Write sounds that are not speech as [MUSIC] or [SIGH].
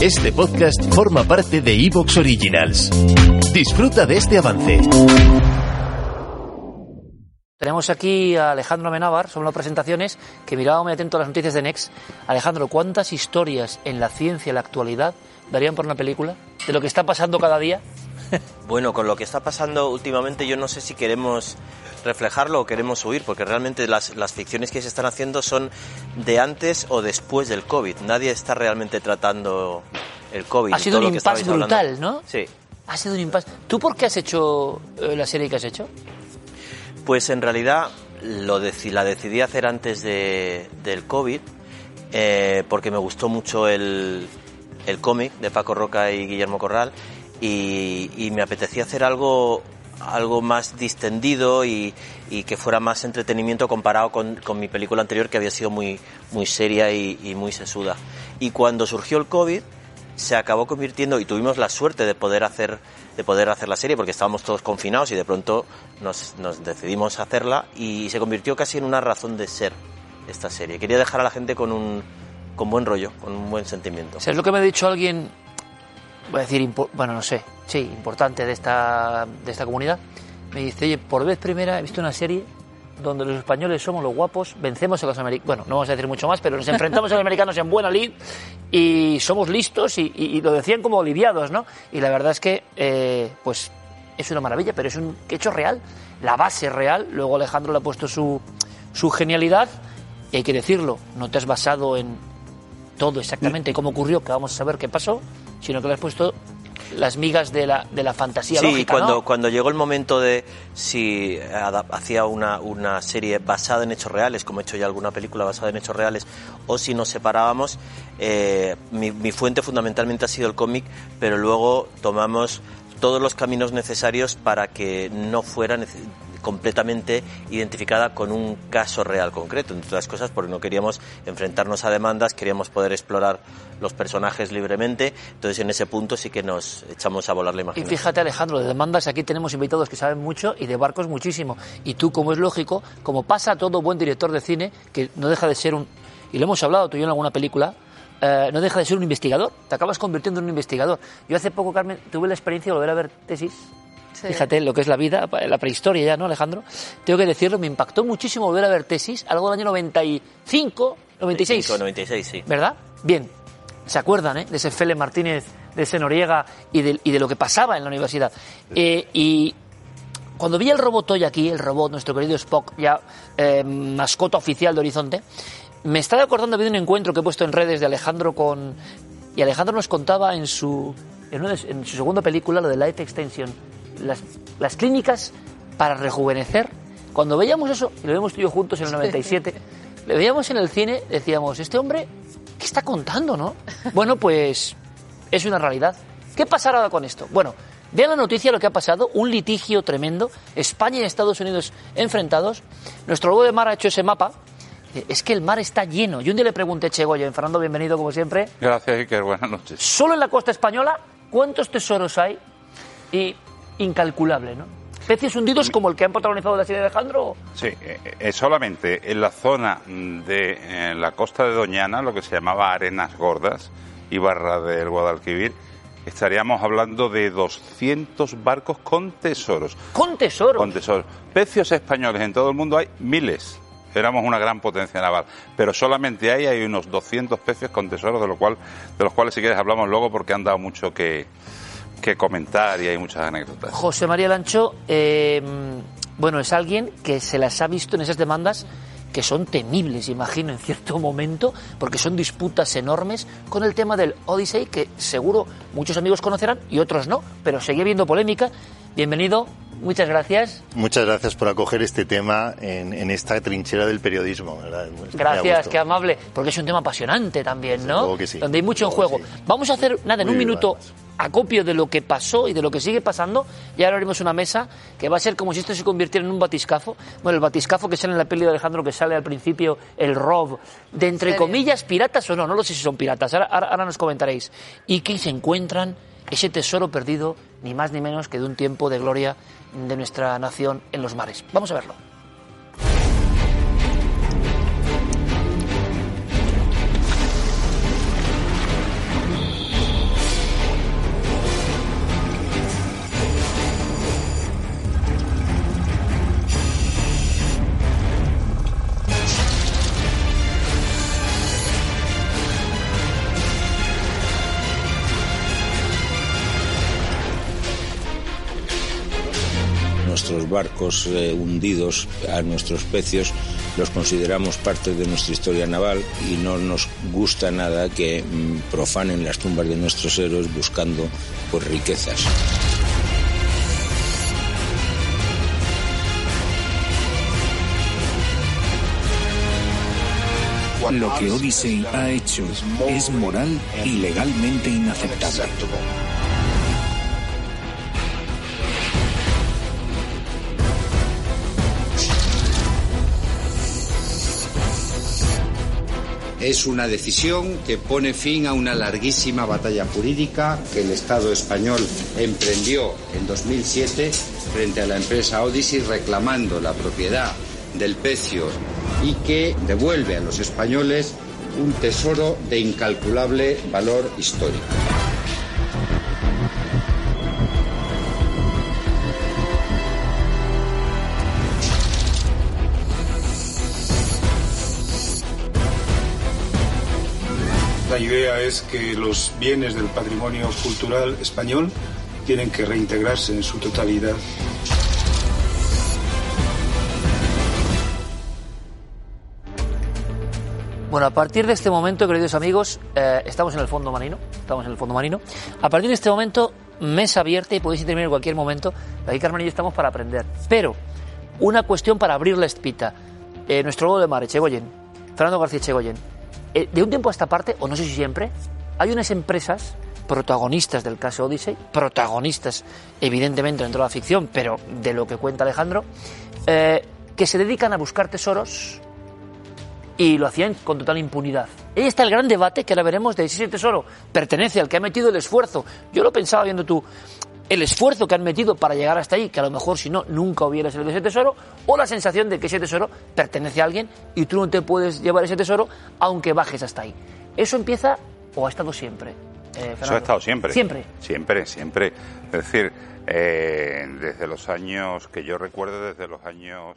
Este podcast forma parte de Evox Originals. Disfruta de este avance. Tenemos aquí a Alejandro Menábar, son las presentaciones, que miraba muy atento a las noticias de Next. Alejandro, ¿cuántas historias en la ciencia, en la actualidad, darían por una película? ¿De lo que está pasando cada día? [LAUGHS] Bueno, con lo que está pasando últimamente yo no sé si queremos reflejarlo o queremos huir, porque realmente las, las ficciones que se están haciendo son de antes o después del COVID. Nadie está realmente tratando el COVID. Ha sido todo un impasse hablando. brutal, ¿no? Sí. Ha sido un impasse. ¿Tú por qué has hecho eh, la serie que has hecho? Pues en realidad lo deci- la decidí hacer antes de, del COVID eh, porque me gustó mucho el, el cómic de Paco Roca y Guillermo Corral y, y me apetecía hacer algo algo más distendido y, que fuera más entretenimiento comparado con, mi película anterior que había sido muy, seria y, muy sesuda. Y cuando surgió el COVID se acabó convirtiendo y tuvimos la suerte de poder hacer de poder hacer la serie porque estábamos todos confinados y de pronto nos, decidimos hacerla y se convirtió casi en una razón de ser esta serie. Quería dejar a la gente con un con buen rollo, con un buen sentimiento. ¿Sabes lo que me ha dicho alguien? Voy a decir, bueno, no sé, sí, importante de esta, de esta comunidad. Me dice, oye, por vez primera he visto una serie donde los españoles somos los guapos, vencemos a los americanos. Bueno, no vamos a decir mucho más, pero nos enfrentamos a los americanos en buena lid y somos listos y, y- y lo decían como aliviados, ¿no? Y la verdad es que, eh, pues, es una maravilla, pero es un hecho real, la base real. Luego Alejandro le ha puesto su, su genialidad y hay que decirlo, no te has basado en todo exactamente cómo ocurrió, que vamos a saber qué pasó, sino que le has puesto las migas de la, de la fantasía Sí, lógica, cuando, ¿no? cuando llegó el momento de si hacía una, una serie basada en hechos reales, como he hecho ya alguna película basada en hechos reales, o si nos separábamos, eh, mi, mi fuente fundamentalmente ha sido el cómic, pero luego tomamos todos los caminos necesarios para que no fuera completamente identificada con un caso real concreto, entre otras cosas porque no queríamos enfrentarnos a demandas, queríamos poder explorar los personajes libremente, entonces en ese punto sí que nos echamos a volar la Y imaginación. fíjate, Alejandro, de demandas aquí tenemos invitados que saben mucho y de barcos muchísimo. Y tú, como es lógico, como pasa a todo buen director de cine, que no deja de ser un. Y lo hemos hablado tú y yo en alguna película, eh, no deja de ser un investigador. Te acabas convirtiendo en un investigador. Yo hace poco, Carmen, tuve la experiencia de volver a ver tesis. Fíjate lo que es la vida, la prehistoria ya, ¿no, Alejandro? Tengo que decirlo, me impactó muchísimo volver a ver tesis, algo del año 95, 96. 96, sí. ¿Verdad? Bien. ¿Se acuerdan eh, de ese Fele Martínez, de ese Noriega y de, y de lo que pasaba en la universidad? Eh, y cuando vi el robot hoy aquí, el robot, nuestro querido Spock, ya eh, mascota oficial de Horizonte, me estaba acordando de un encuentro que he puesto en redes de Alejandro con... Y Alejandro nos contaba en su, en, una en su segunda película, lo de Life Extension, las, las clínicas para rejuvenecer. Cuando veíamos eso, y lo vimos tú y yo juntos en el 97, le veíamos en el cine, decíamos, este hombre, ¿qué está contando, no? [LAUGHS] Bueno, pues es una realidad. ¿Qué pasará ahora con esto? Bueno, vean la noticia lo que ha pasado, un litigio tremendo, España y Estados Unidos enfrentados, nuestro lobo de mar ha hecho ese mapa, es que el mar está lleno. Y un día le pregunté a Chegoya, Fernando, bienvenido como siempre, Gracias, Iker. Buenas noches. solo en la costa española, ¿cuántos tesoros hay? Y incalculable, ¿no? Peces hundidos como el que han protagonizado la serie de Alejandro. Sí, eh, eh, solamente en la zona de eh, la costa de Doñana, lo que se llamaba Arenas Gordas y Barra del Guadalquivir, estaríamos hablando de 200 barcos con tesoros. Con tesoros. Con tesoros. Pecios españoles en todo el mundo hay miles. Éramos una gran potencia naval, pero solamente ahí hay unos 200 pecios con tesoros, de, lo cual, de los cuales si quieres hablamos luego porque han dado mucho que, que comentar y hay muchas anécdotas. José María Lancho, eh, bueno, es alguien que se las ha visto en esas demandas que son temibles, imagino, en cierto momento, porque son disputas enormes con el tema del Odyssey, que seguro muchos amigos conocerán y otros no, pero sigue habiendo polémica. Bienvenido, muchas gracias. Muchas gracias por acoger este tema en, esta trinchera del periodismo. Gracias, qué amable, porque es un tema apasionante también, ¿no? Que sí. Donde hay mucho en juego. Vamos a hacer, nada, en un minuto, acopio de lo que pasó y de lo que sigue pasando. Y ahora haremos una mesa que va a ser como si esto se convirtiera en un batiscafo. Bueno, el batiscafo que sale en la peli de Alejandro, que sale al principio, el Rob, de entre comillas, piratas o no, no lo sé si son piratas, ahora, ahora nos comentaréis. Y que se encuentran ese tesoro perdido, ni más ni menos que de un tiempo de gloria de nuestra nación en los mares. Vamos a verlo. Nuestros barcos eh, hundidos a nuestros pecios los consideramos parte de nuestra historia naval y no nos gusta nada que mm, profanen las tumbas de nuestros héroes buscando pues, riquezas. Lo que Odyssey ha hecho es moral y legalmente inaceptable. Es una decisión que pone fin a una larguísima batalla jurídica que el Estado español emprendió en 2007 frente a la empresa Odyssey reclamando la propiedad del pecio y que devuelve a los españoles un tesoro de incalculable valor histórico. La idea es que los bienes del patrimonio cultural español tienen que reintegrarse en su totalidad. Bueno, a partir de este momento, queridos amigos, eh, estamos en el fondo marino. Estamos en el fondo marino. A partir de este momento, mesa abierta y podéis intervenir en cualquier momento. Aquí Carmen y yo estamos para aprender. Pero, una cuestión para abrir la espita. Eh, nuestro lobo de mar, Echegoyen, Fernando García Echegoyen. Eh, de un tiempo a esta parte, o no sé si siempre, hay unas empresas protagonistas del caso Odyssey, protagonistas evidentemente dentro de la ficción, pero de lo que cuenta Alejandro, eh, que se dedican a buscar tesoros y lo hacían con total impunidad. Ahí está el gran debate que ahora veremos de si ese tesoro pertenece al que ha metido el esfuerzo. Yo lo pensaba viendo tú, el esfuerzo que han metido para llegar hasta ahí, que a lo mejor si no, nunca hubiera salido ese tesoro, o la sensación de que ese tesoro pertenece a alguien y tú no te puedes llevar ese tesoro aunque bajes hasta ahí. ¿Eso empieza o ha estado siempre? Eh, Eso ha estado siempre. Siempre. Siempre, siempre. Es decir, eh, desde los años que yo recuerdo, desde los años